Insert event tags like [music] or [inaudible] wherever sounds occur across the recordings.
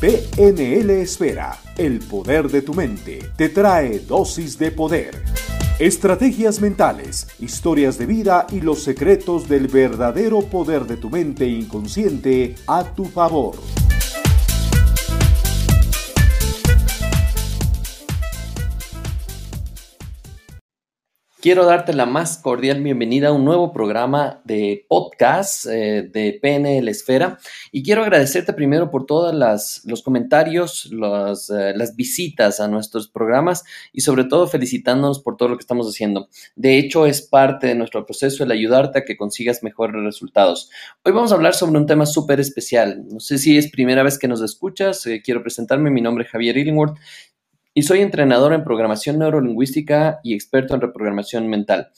PNL Esfera, el poder de tu mente, te trae dosis de poder. Estrategias mentales, historias de vida y los secretos del verdadero poder de tu mente inconsciente a tu favor. Quiero darte la más cordial bienvenida a un nuevo programa de podcast eh, de PNL Esfera y quiero agradecerte primero por todos los comentarios, eh, las visitas a nuestros programas y sobre todo felicitándonos por todo lo que estamos haciendo. De hecho, es parte de nuestro proceso el ayudarte a que consigas mejores resultados. Hoy vamos a hablar sobre un tema súper especial. No sé si es primera vez que nos escuchas, eh, quiero presentarme, mi nombre es Javier Illingworth y soy entrenador en programación neurolingüística y experto en reprogramación mental.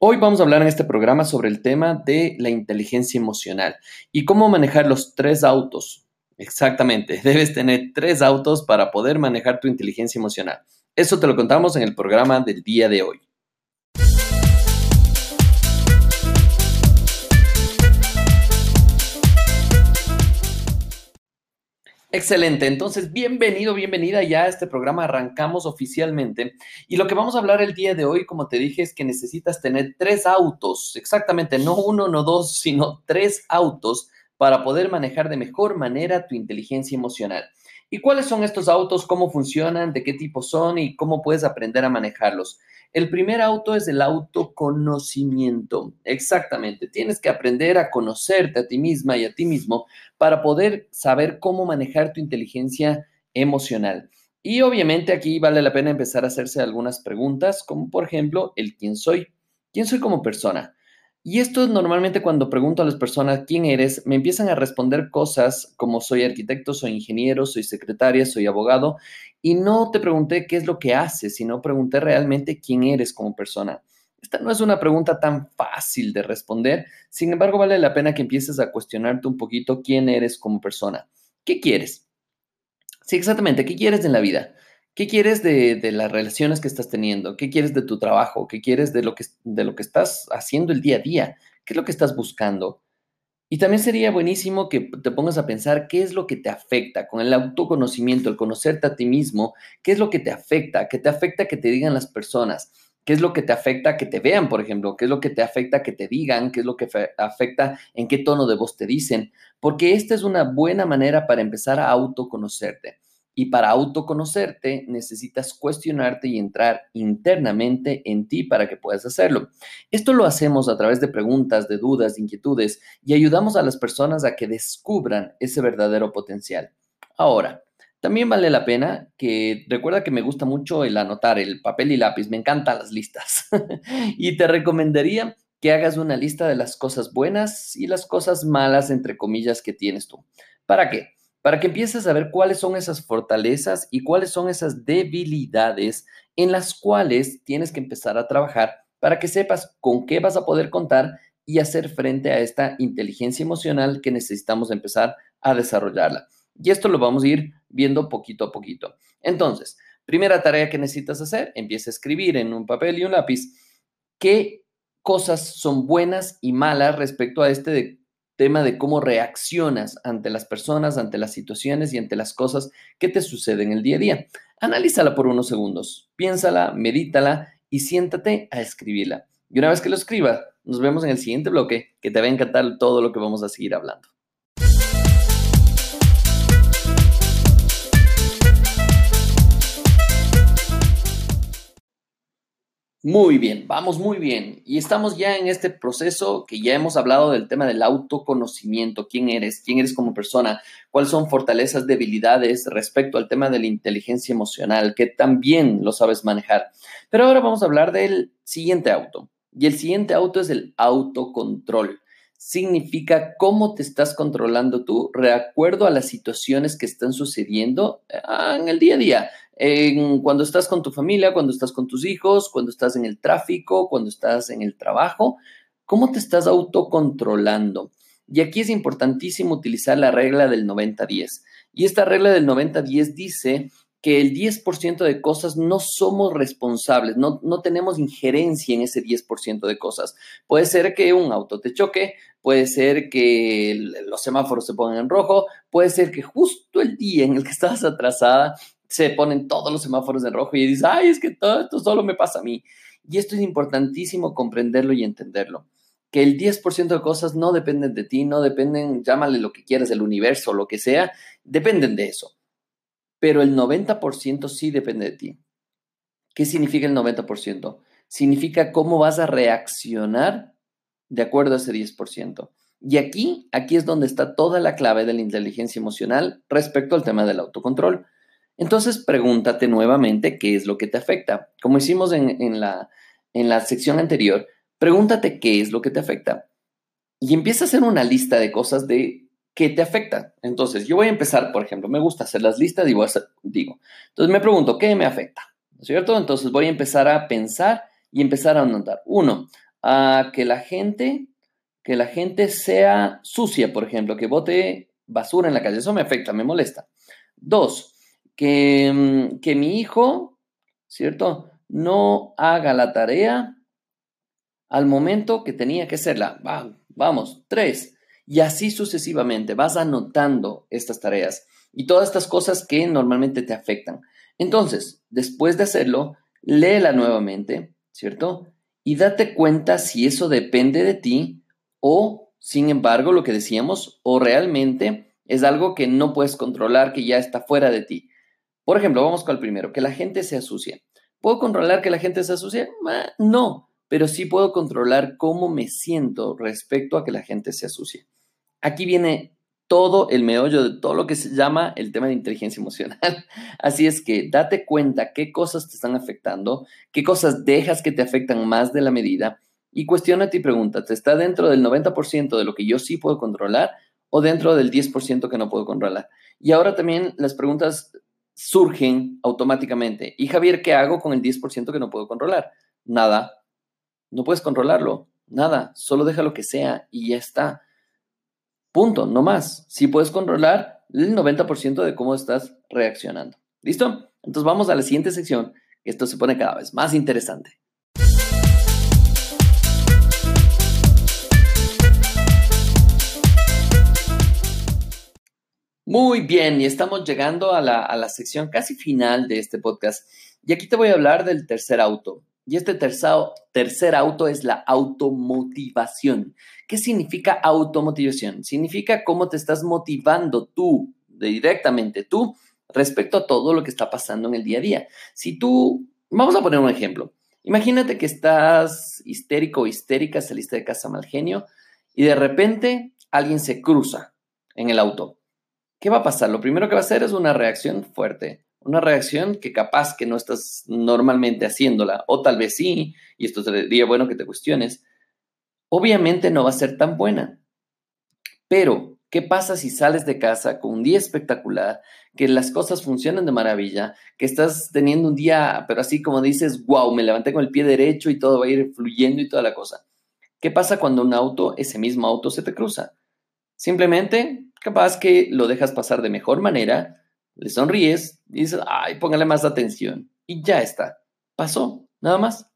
Hoy vamos a hablar en este programa sobre el tema de la inteligencia emocional y cómo manejar los tres autos. Exactamente, [laughs] debes tener tres autos para poder manejar tu inteligencia emocional. Eso te lo contamos en el programa del día de hoy. Excelente, entonces bienvenido, bienvenida ya a este programa, arrancamos oficialmente. Y lo que vamos a hablar el día de hoy, como te dije, es que necesitas tener tres autos, exactamente, no uno, no dos, sino tres autos para poder manejar de mejor manera tu inteligencia emocional. ¿Y cuáles son estos autos? ¿Cómo funcionan? ¿De qué tipo son? ¿Y cómo puedes aprender a manejarlos? El primer auto es el autoconocimiento. Exactamente. Tienes que aprender a conocerte a ti misma y a ti mismo para poder saber cómo manejar tu inteligencia emocional. Y obviamente aquí vale la pena empezar a hacerse algunas preguntas, como por ejemplo, el quién soy. ¿Quién soy como persona? Y esto es normalmente cuando pregunto a las personas quién eres, me empiezan a responder cosas como soy arquitecto, soy ingeniero, soy secretaria, soy abogado, y no te pregunté qué es lo que haces, sino pregunté realmente quién eres como persona. Esta no es una pregunta tan fácil de responder, sin embargo vale la pena que empieces a cuestionarte un poquito quién eres como persona. ¿Qué quieres? Sí, exactamente, ¿qué quieres en la vida? ¿Qué quieres de, las relaciones que estás teniendo? ¿Qué quieres de tu trabajo? ¿Qué quieres de lo, que, de lo que estás haciendo el día a día? ¿Qué es lo que estás buscando? Y también sería buenísimo que te pongas a pensar qué es lo que te afecta con el autoconocimiento, el conocerte a ti mismo, qué es lo que te afecta, qué te afecta que te digan las personas, qué es lo que te afecta que te vean, por ejemplo, qué es lo que te afecta que te digan, qué es lo que afecta en qué tono de voz te dicen, porque esta es una buena manera para empezar a autoconocerte. Y para autoconocerte necesitas cuestionarte y entrar internamente en ti para que puedas hacerlo. Esto lo hacemos a través de preguntas, de dudas, de inquietudes y ayudamos a las personas a que descubran ese verdadero potencial. Ahora, también vale la pena que recuerda que me gusta mucho el anotar, el papel y lápiz, me encantan las listas. [laughs] y te recomendaría que hagas una lista de las cosas buenas y las cosas malas, entre comillas, que tienes tú. ¿Para qué? Para que empieces a ver cuáles son esas fortalezas y cuáles son esas debilidades en las cuales tienes que empezar a trabajar para que sepas con qué vas a poder contar y hacer frente a esta inteligencia emocional que necesitamos empezar a desarrollarla. Y esto lo vamos a ir viendo poquito a poquito. Entonces, primera tarea que necesitas hacer, empieza a escribir en un papel y un lápiz qué cosas son buenas y malas respecto a este de tema de cómo reaccionas ante las personas, ante las situaciones y ante las cosas que te suceden el día a día. Analízala por unos segundos, piénsala, medítala y siéntate a escribirla. Y una vez que lo escribas, nos vemos en el siguiente bloque que te va a encantar todo lo que vamos a seguir hablando. Muy bien, vamos muy bien. Y estamos ya en este proceso que ya hemos hablado del tema del autoconocimiento, quién eres, quién eres como persona, cuáles son fortalezas, debilidades respecto al tema de la inteligencia emocional, que también lo sabes manejar. Pero ahora vamos a hablar del siguiente auto. Y el siguiente auto es el autocontrol. Significa cómo te estás controlando tú de acuerdo a las situaciones que están sucediendo ah, en el día a día cuando estás con tu familia, cuando estás con tus hijos, cuando estás en el tráfico, cuando estás en el trabajo, ¿cómo te estás autocontrolando? Y aquí es importantísimo utilizar la regla del 90-10. Y esta regla del 90-10 dice que el 10% de cosas no somos responsables, no, no tenemos injerencia en ese 10% de cosas. Puede ser que un auto te choque, puede ser que los semáforos se pongan en rojo, puede ser que justo el día en el que estabas atrasada se ponen todos los semáforos en rojo y dices, ay, es que todo esto solo me pasa a mí. Y esto es importantísimo comprenderlo y entenderlo. Que el 10% de cosas no dependen de ti, no dependen, llámale lo que quieras, del universo, lo que sea, dependen de eso pero el 90% sí depende de ti. ¿Qué significa el 90%? Significa cómo vas a reaccionar de acuerdo a ese 10%. Y aquí, aquí es donde está toda la clave de la inteligencia emocional respecto al tema del autocontrol. Entonces, pregúntate nuevamente qué es lo que te afecta. Como hicimos en, la, en la sección anterior, pregúntate qué es lo que te afecta. Y empieza a hacer una lista de cosas de ¿Qué te afecta. Entonces, yo voy a empezar, por ejemplo, me gusta hacer las listas a digo, entonces me pregunto, ¿qué me afecta? ¿No es cierto? Entonces voy a empezar a pensar y empezar a anotar. Uno, a que la gente, que la gente sea sucia, por ejemplo, que bote basura en la calle. Eso me afecta, me molesta. Dos, que, mm, que mi hijo, ¿cierto? No haga la tarea al momento que tenía que hacerla. vamos. Tres, y así sucesivamente vas anotando estas tareas y todas estas cosas que normalmente te afectan. Entonces, después de hacerlo, léela nuevamente, ¿cierto? Y date cuenta si eso depende de ti o, sin embargo, lo que decíamos, o realmente es algo que no puedes controlar, que ya está fuera de ti. Por ejemplo, vamos con el primero, que la gente se asucie. ¿Puedo controlar que la gente se asucie? No, pero sí puedo controlar cómo me siento respecto a que la gente se asucie. Aquí viene todo el meollo de todo lo que se llama el tema de inteligencia emocional. [laughs] Así es que date cuenta qué cosas te están afectando, qué cosas dejas que te afectan más de la medida y cuestionate y pregúntate, ¿está dentro del 90% de lo que yo sí puedo controlar o dentro del 10% que no puedo controlar? Y ahora también las preguntas surgen automáticamente. ¿Y Javier, qué hago con el 10% que no puedo controlar? Nada. No puedes controlarlo. Nada. Solo deja lo que sea y ya está. Punto, no más. Si puedes controlar el 90% de cómo estás reaccionando. ¿Listo? Entonces vamos a la siguiente sección. Esto se pone cada vez más interesante. Muy bien, y estamos llegando a la, a la, sección casi final de este podcast. Y aquí te voy a hablar del tercer auto. Y este tercer, tercer auto es la automotivación. ¿Qué significa automotivación? Significa cómo te estás motivando tú, directamente tú, respecto a todo lo que está pasando en el día a día. Si tú, vamos a poner un ejemplo. Imagínate que estás histérico o histérica, saliste de casa mal genio y de repente alguien se cruza en el auto. ¿Qué va a pasar? Lo primero que va a hacer es una reacción fuerte una reacción que capaz que no estás normalmente haciéndola, o tal vez sí, y esto sería bueno que te cuestiones, obviamente no va a ser tan buena. Pero, ¿qué pasa si sales de casa con un día espectacular, que las cosas funcionan de maravilla, que estás teniendo un día, pero así como dices, wow, me levanté con el pie derecho y todo va a ir fluyendo y toda la cosa? ¿Qué pasa cuando un auto, ese mismo auto, se te cruza? Simplemente, capaz que lo dejas pasar de mejor manera, le sonríes, dices, ay, póngale más atención. Y ya está. Pasó, nada más.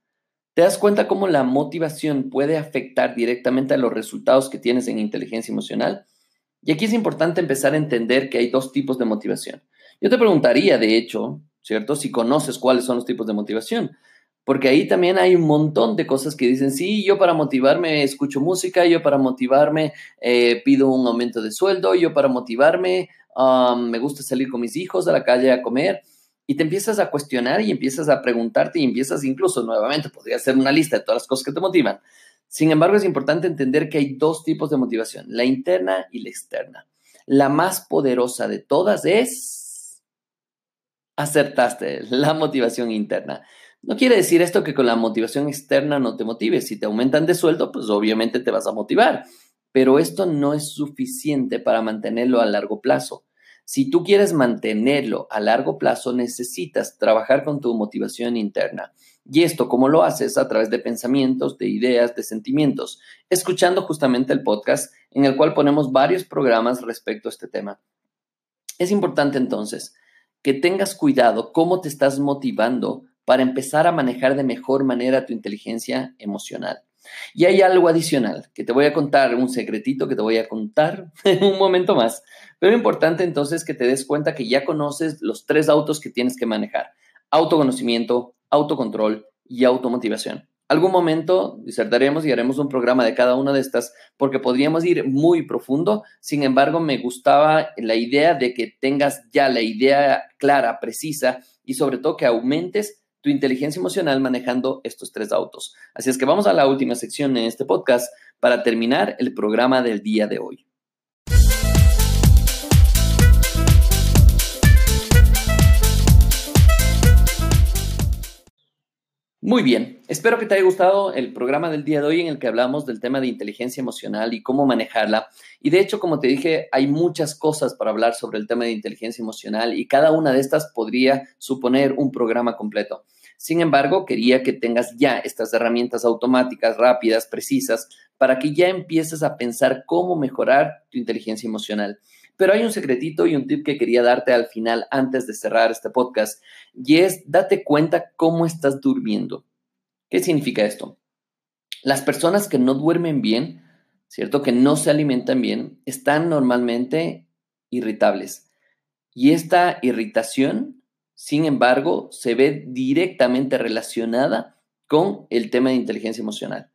¿Te das cuenta cómo la motivación puede afectar directamente a los resultados que tienes en inteligencia emocional? Y aquí es importante empezar a entender que hay dos tipos de motivación. Yo te preguntaría, de hecho, ¿cierto? Si conoces cuáles son los tipos de motivación. Porque ahí también hay un montón de cosas que dicen, sí, yo para motivarme escucho música, yo para motivarme eh, pido un aumento de sueldo, yo para motivarme me gusta salir con mis hijos a la calle a comer, y te empiezas a cuestionar y empiezas a preguntarte y empiezas incluso nuevamente, podría hacer una lista de todas las cosas que te motivan. Sin embargo, es importante entender que hay dos tipos de motivación, la interna y la externa. La más poderosa de todas es, acertaste, la motivación interna. No quiere decir esto que con la motivación externa no te motives. Si te aumentan de sueldo, pues obviamente te vas a motivar pero esto no es suficiente para mantenerlo a largo plazo. Si tú quieres mantenerlo a largo plazo, necesitas trabajar con tu motivación interna. Y esto, ¿cómo lo haces? A través de pensamientos, de ideas, de sentimientos, escuchando justamente el podcast en el cual ponemos varios programas respecto a este tema. Es importante entonces que tengas cuidado cómo te estás motivando para empezar a manejar de mejor manera tu inteligencia emocional. Y hay algo adicional que te voy a contar, un secretito que te voy a contar [laughs] en un momento más. Pero importante entonces que te des cuenta que ya conoces los tres autos que tienes que manejar. Autoconocimiento, autocontrol y automotivación. Algún momento disertaremos y haremos un programa de cada una de estas porque podríamos ir muy profundo. Sin embargo, me gustaba la idea de que tengas ya la idea clara, precisa y sobre todo que aumentes tu inteligencia emocional manejando estos tres autos. Así es que vamos a la última sección en este podcast para terminar el programa del día de hoy. Muy bien, espero que te haya gustado el programa del día de hoy en el que hablamos del tema de inteligencia emocional y cómo manejarla. Y de hecho, como te dije, hay muchas cosas para hablar sobre el tema de inteligencia emocional y cada una de estas podría suponer un programa completo. Sin embargo, quería que tengas ya estas herramientas automáticas, rápidas, precisas, para que ya empieces a pensar cómo mejorar tu inteligencia emocional. Pero hay un secretito y un tip que quería darte al final antes de cerrar este podcast y es date cuenta cómo estás durmiendo. ¿Qué significa esto? Las personas que no duermen bien, ¿cierto? Que no se alimentan bien, están normalmente irritables. Y esta irritación, sin embargo, se ve directamente relacionada con el tema de inteligencia emocional.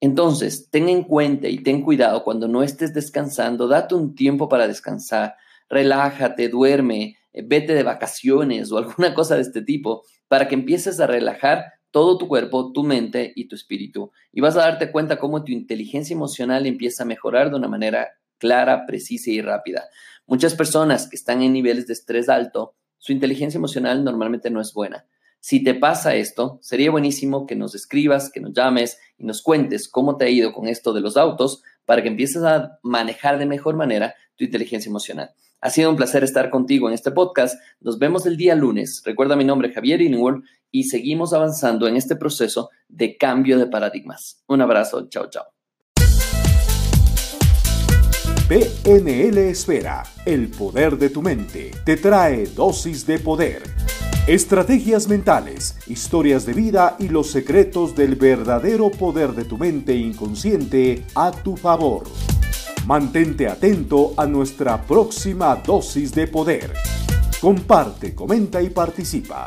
Entonces, ten en cuenta y ten cuidado cuando no estés descansando, date un tiempo para descansar, relájate, duerme, eh, vete de vacaciones o alguna cosa de este tipo para que empieces a relajar todo tu cuerpo, tu mente y tu espíritu. Y vas a darte cuenta cómo tu inteligencia emocional empieza a mejorar de una manera clara, precisa y rápida. Muchas personas que están en niveles de estrés alto, su inteligencia emocional normalmente no es buena. Si te pasa esto, sería buenísimo que nos escribas, que nos llames y nos cuentes cómo te ha ido con esto de los autos para que empieces a manejar de mejor manera tu inteligencia emocional. Ha sido un placer estar contigo en este podcast. Nos vemos el día lunes. Recuerda mi nombre, Javier Illingworth, y seguimos avanzando en este proceso de cambio de paradigmas. Un abrazo. Chao, chao. PNL Esfera, el poder de tu mente, te trae dosis de poder Estrategias mentales, historias de vida y los secretos del verdadero poder de tu mente inconsciente a tu favor. Mantente atento a nuestra próxima dosis de poder. Comparte, comenta y participa.